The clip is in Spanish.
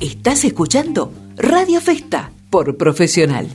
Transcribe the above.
Estás escuchando Radio Festa por Profesional.